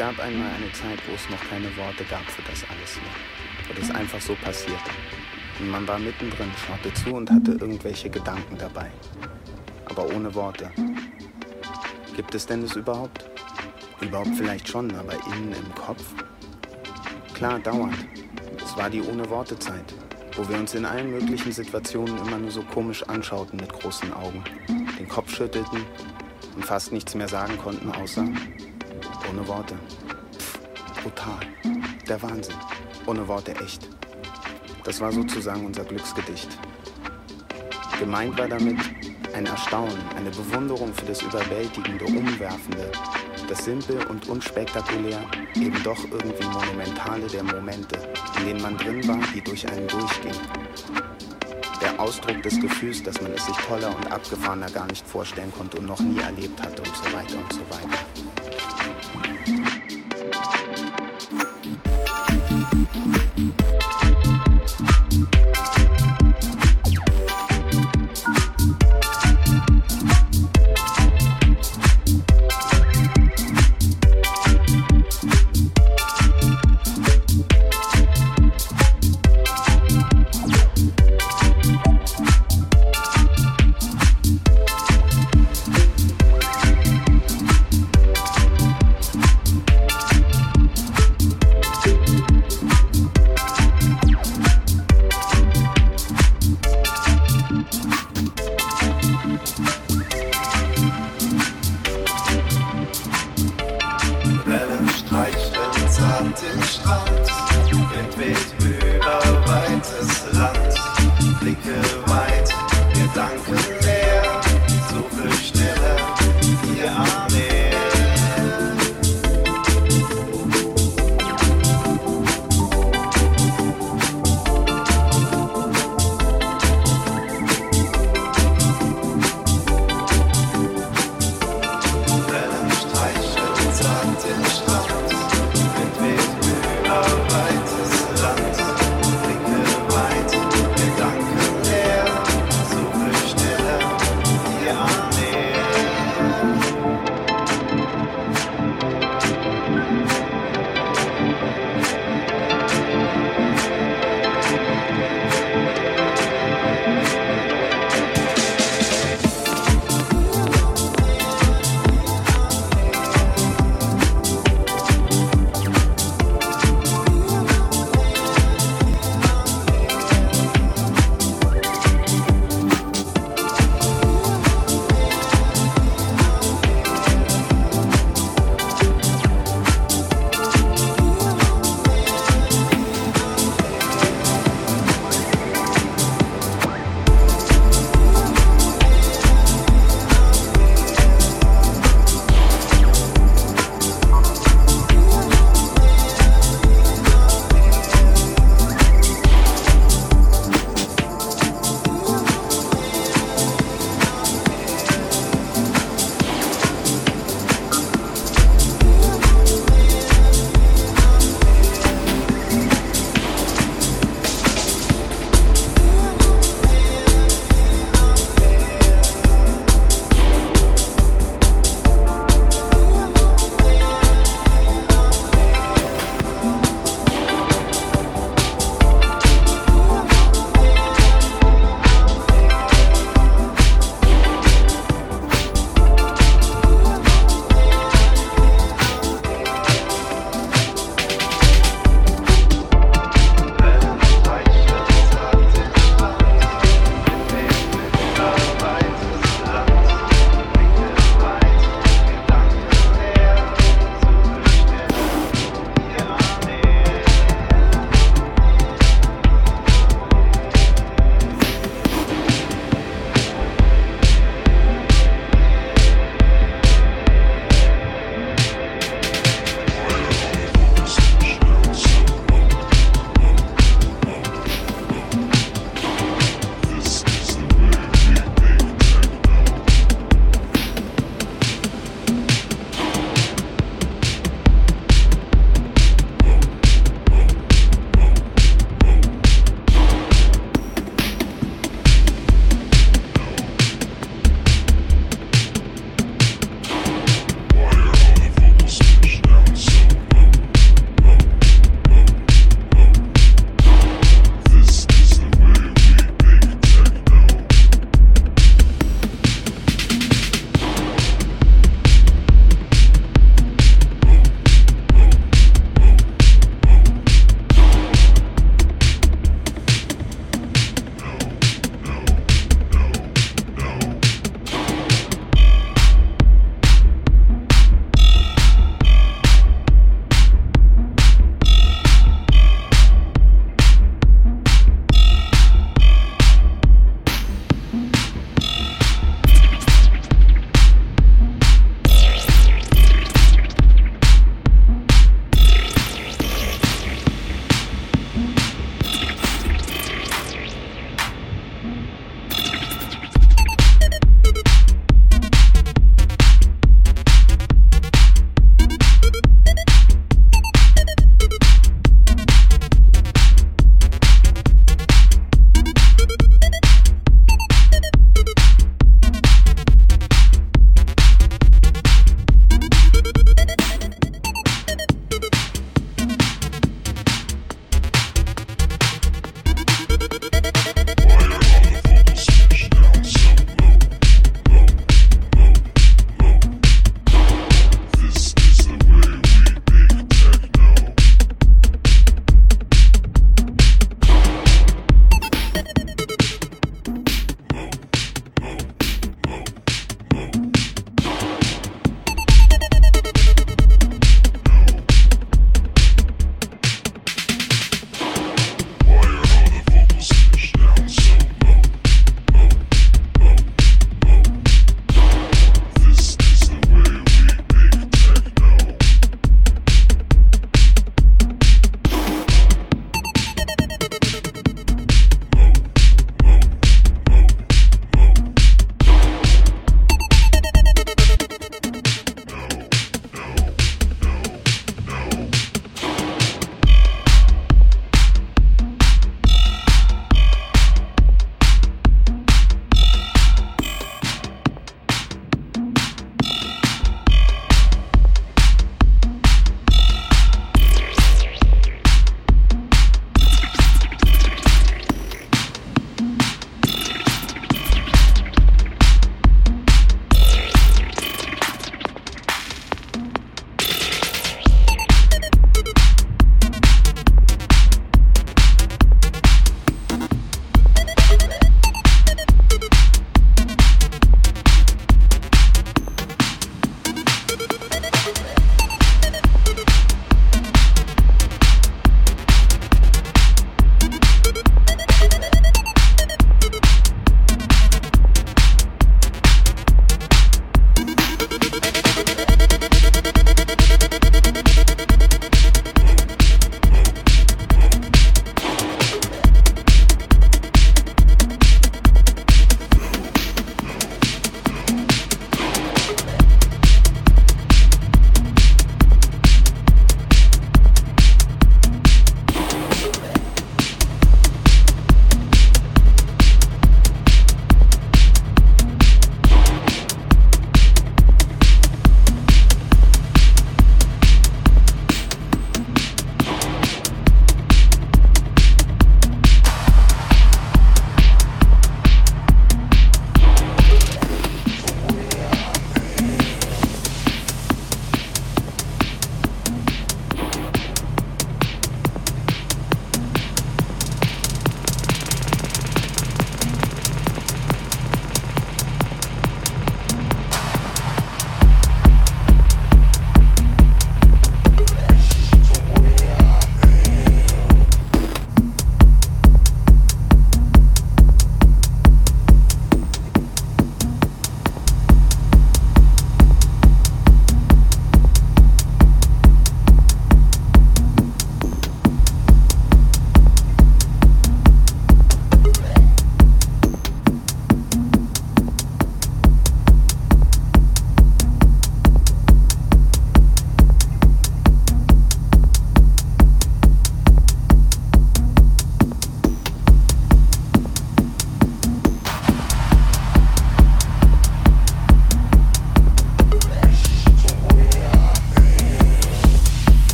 gab einmal eine Zeit, wo es noch keine Worte gab für das alles hier. Wo das einfach so passierte. Und man war mittendrin, schaute zu und hatte irgendwelche Gedanken dabei. Aber ohne Worte. Gibt es denn das überhaupt? Überhaupt vielleicht schon, aber innen im Kopf? Klar, dauernd. Es war die ohne Worte Zeit, wo wir uns in allen möglichen Situationen immer nur so komisch anschauten mit großen Augen, den Kopf schüttelten und fast nichts mehr sagen konnten außer ohne Worte. Pff, brutal. Der Wahnsinn. Ohne Worte echt. Das war sozusagen unser Glücksgedicht. Gemeint war damit ein Erstaunen, eine Bewunderung für das Überwältigende, Umwerfende, das Simpel und unspektakulär, eben doch irgendwie Monumentale der Momente, in denen man drin war, die durch einen durchging. Der Ausdruck des Gefühls, dass man es sich toller und abgefahrener gar nicht vorstellen konnte und noch nie erlebt hatte und so weiter und so weiter.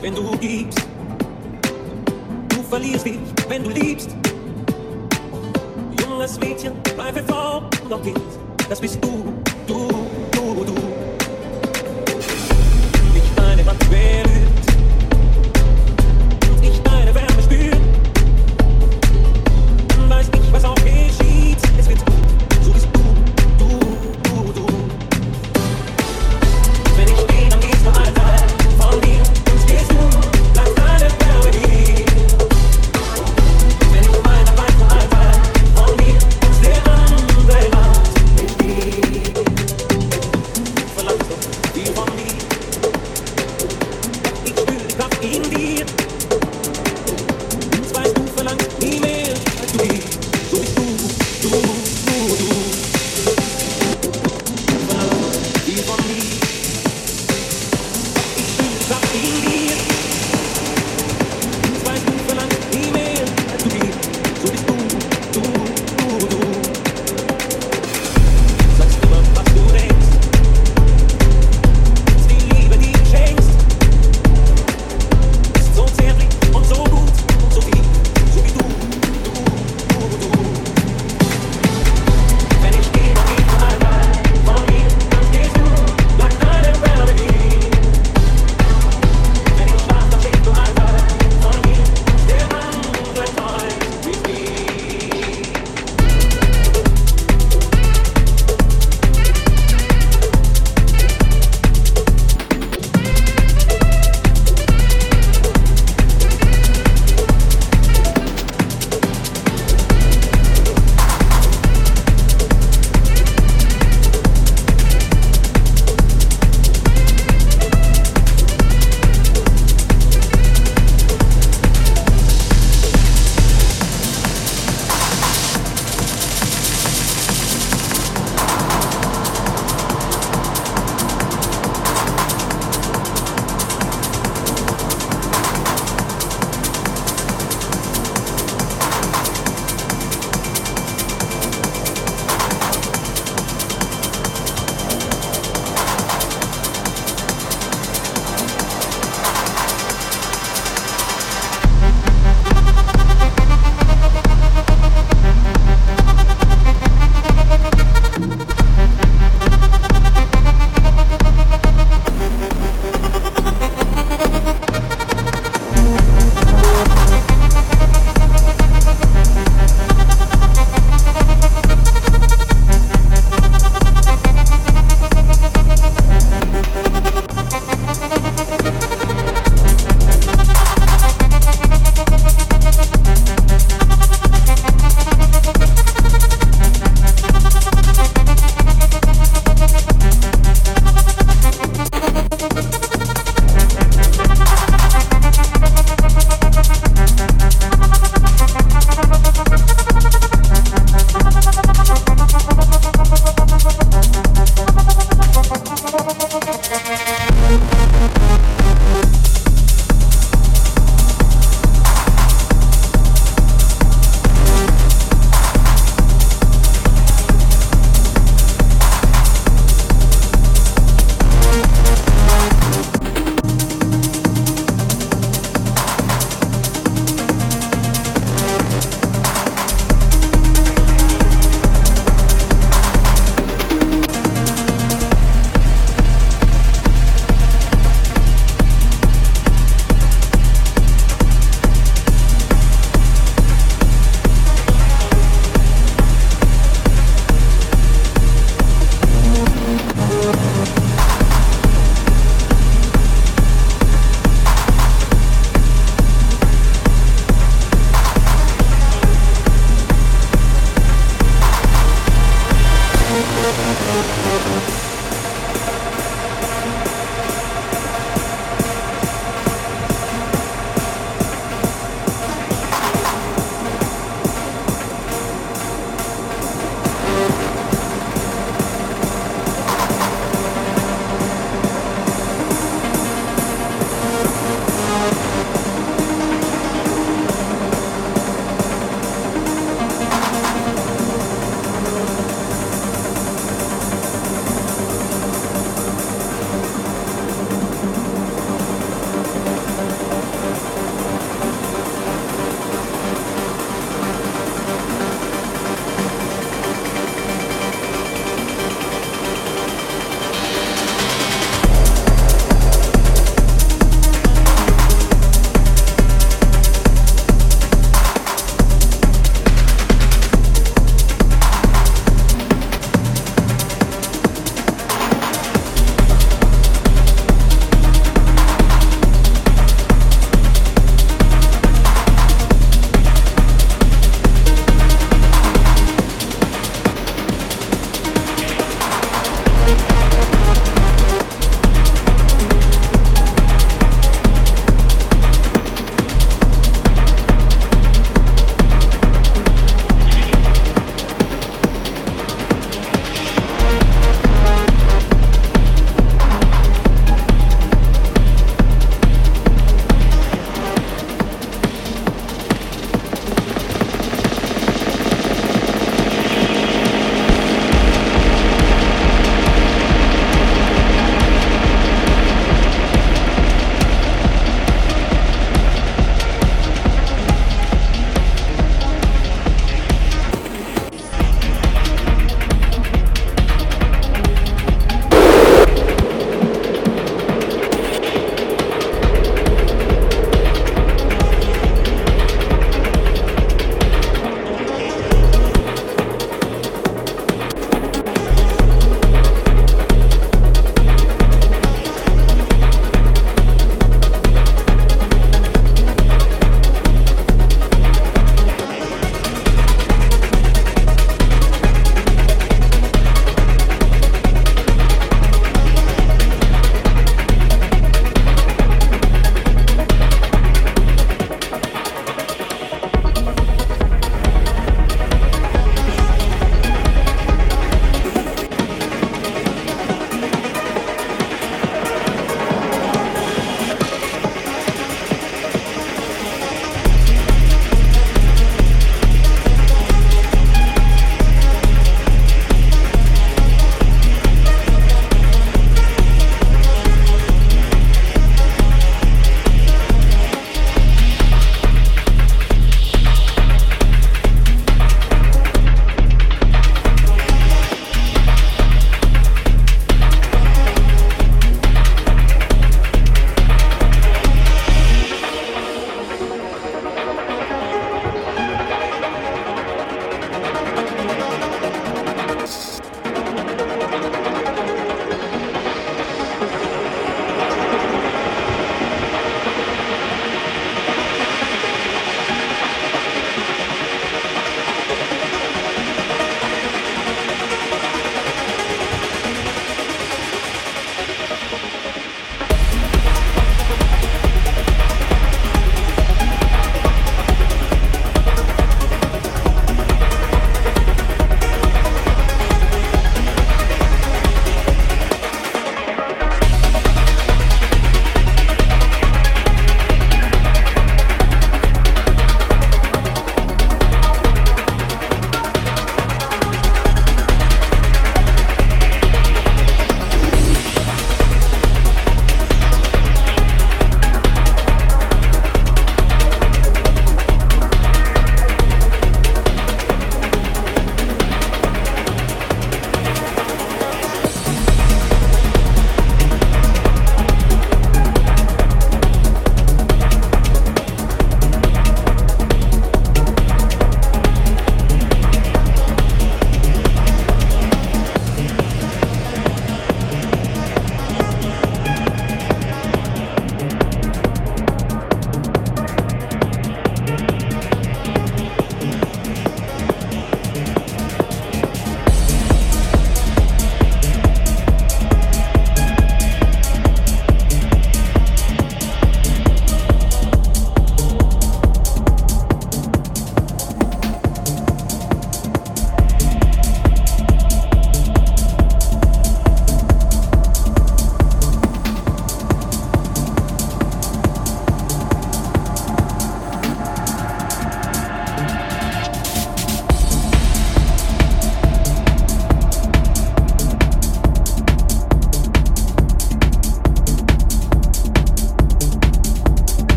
wenn du gibst. Du verlierst dich, wenn du liebst. Junges Mädchen, bleibe Frau, noch Kind, das bist du, du, du, du. Ich meine, was wäre?